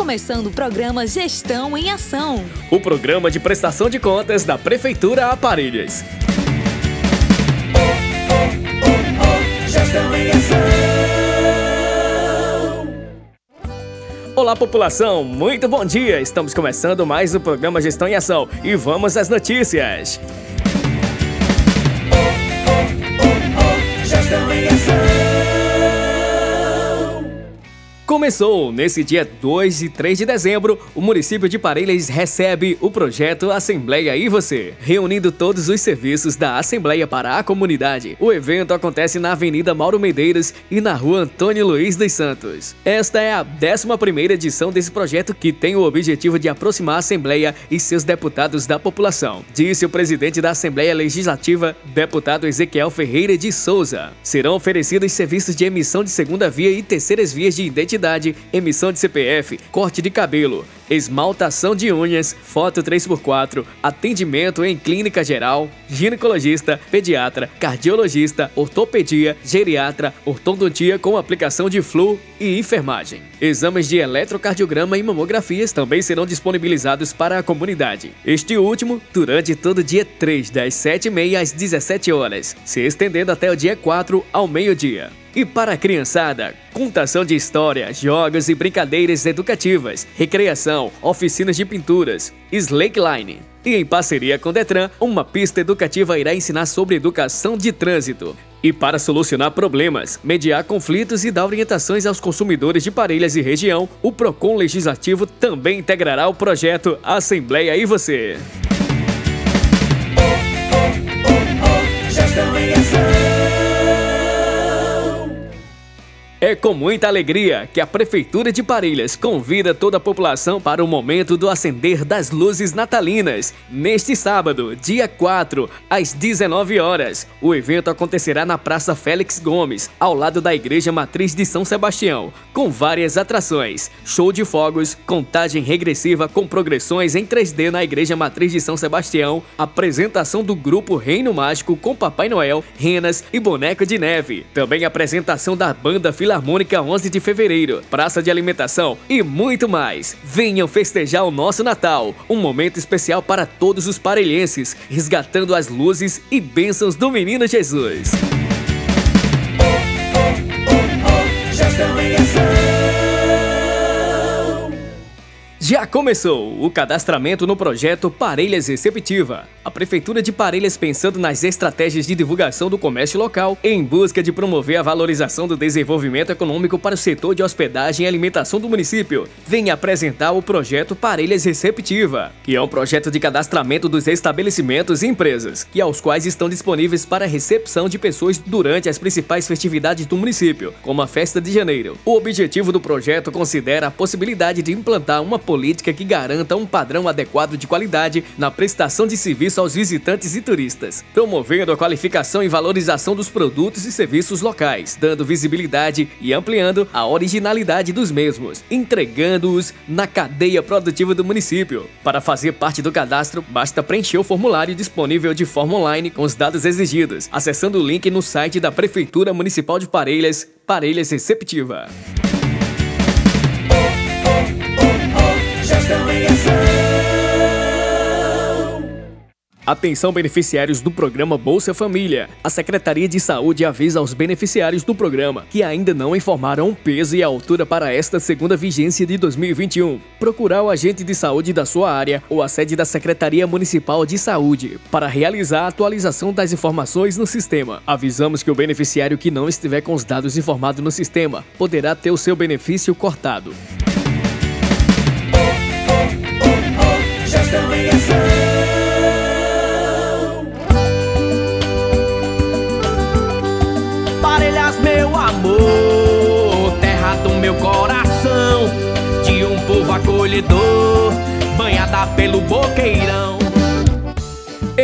Começando o programa Gestão em Ação. O programa de prestação de contas da Prefeitura Aparelhas. Gestão em Ação. Olá, população! Muito bom dia! Estamos começando mais o programa Gestão em Ação e vamos às notícias. Começou nesse dia 2 e 3 de dezembro, o município de Parelhas recebe o projeto Assembleia e Você, reunindo todos os serviços da Assembleia para a comunidade. O evento acontece na Avenida Mauro Medeiros e na Rua Antônio Luiz dos Santos. Esta é a 11ª edição desse projeto que tem o objetivo de aproximar a Assembleia e seus deputados da população, disse o presidente da Assembleia Legislativa, deputado Ezequiel Ferreira de Souza. Serão oferecidos serviços de emissão de segunda via e terceiras vias de identidade emissão de CPF, corte de cabelo, esmaltação de unhas, foto 3x4, atendimento em clínica geral, ginecologista, pediatra, cardiologista, ortopedia, geriatra, ortodontia com aplicação de flu e enfermagem. Exames de eletrocardiograma e mamografias também serão disponibilizados para a comunidade. Este último durante todo o dia 3, das 7h30 às 17 horas, se estendendo até o dia 4 ao meio-dia. E para a criançada, contação de história, jogos e brincadeiras educativas, recreação, oficinas de pinturas, slackline. E em parceria com o Detran, uma pista educativa irá ensinar sobre educação de trânsito. E para solucionar problemas, mediar conflitos e dar orientações aos consumidores de Parelhas e região, o Procon Legislativo também integrará o projeto Assembleia e Você. É com muita alegria que a Prefeitura de Parelhas convida toda a população para o momento do acender das luzes natalinas. Neste sábado, dia 4, às 19 horas, o evento acontecerá na Praça Félix Gomes, ao lado da Igreja Matriz de São Sebastião, com várias atrações, show de fogos, contagem regressiva com progressões em 3D na Igreja Matriz de São Sebastião, apresentação do grupo Reino Mágico com Papai Noel, renas e boneco de neve. Também apresentação da banda Filarmônica 11 de fevereiro, praça de alimentação e muito mais. Venham festejar o nosso Natal, um momento especial para todos os parelhenses, resgatando as luzes e bênçãos do Menino Jesus. Já começou o cadastramento no projeto Parelhas Receptiva. A Prefeitura de Parelhas, pensando nas estratégias de divulgação do comércio local, em busca de promover a valorização do desenvolvimento econômico para o setor de hospedagem e alimentação do município, vem apresentar o projeto Parelhas Receptiva, que é um projeto de cadastramento dos estabelecimentos e empresas, e aos quais estão disponíveis para recepção de pessoas durante as principais festividades do município, como a Festa de Janeiro. O objetivo do projeto considera a possibilidade de implantar uma política que garanta um padrão adequado de qualidade na prestação de serviço aos visitantes e turistas, promovendo a qualificação e valorização dos produtos e serviços locais, dando visibilidade e ampliando a originalidade dos mesmos, entregando-os na cadeia produtiva do município. Para fazer parte do cadastro, basta preencher o formulário disponível de forma online com os dados exigidos, acessando o link no site da Prefeitura Municipal de Parelhas, Parelhas Receptiva. Em Ação. Atenção beneficiários do programa Bolsa Família. A Secretaria de Saúde avisa aos beneficiários do programa que ainda não informaram o peso e a altura para esta segunda vigência de 2021. Procurar o agente de saúde da sua área ou a sede da Secretaria Municipal de Saúde para realizar a atualização das informações no sistema. Avisamos que o beneficiário que não estiver com os dados informados no sistema poderá ter o seu benefício cortado. Gestão em Ação. Parelhas, meu amor, terra do meu coração, de um povo acolhedor, banhada pelo boqueirão.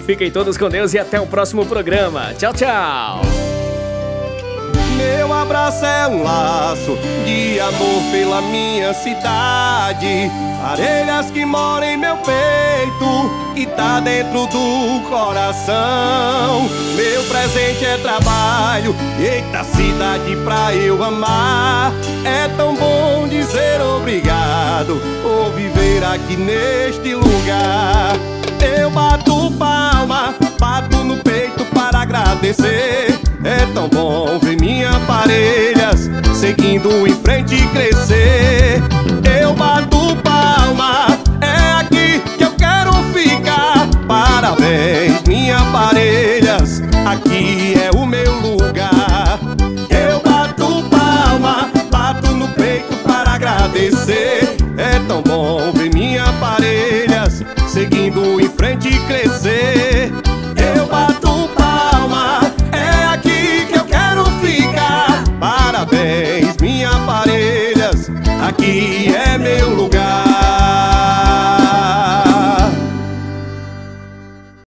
Fiquem todos com Deus e até o próximo programa. Tchau, tchau. Meu abraço é um laço de amor pela minha cidade. Parelhas que moram em meu peito, que tá dentro do coração. Meu presente é trabalho, eita cidade pra eu amar. É tão bom dizer obrigado por viver aqui neste lugar. Eu bato palma, bato no peito para agradecer. É tão bom ver minha parelhas seguindo em frente e crescer. Eu bato palma, é aqui que eu quero ficar. Parabéns, minha parelhas, aqui é o meu lugar. Eu bato palma, bato no peito para agradecer. É tão bom ver minha parelhas seguindo aqui é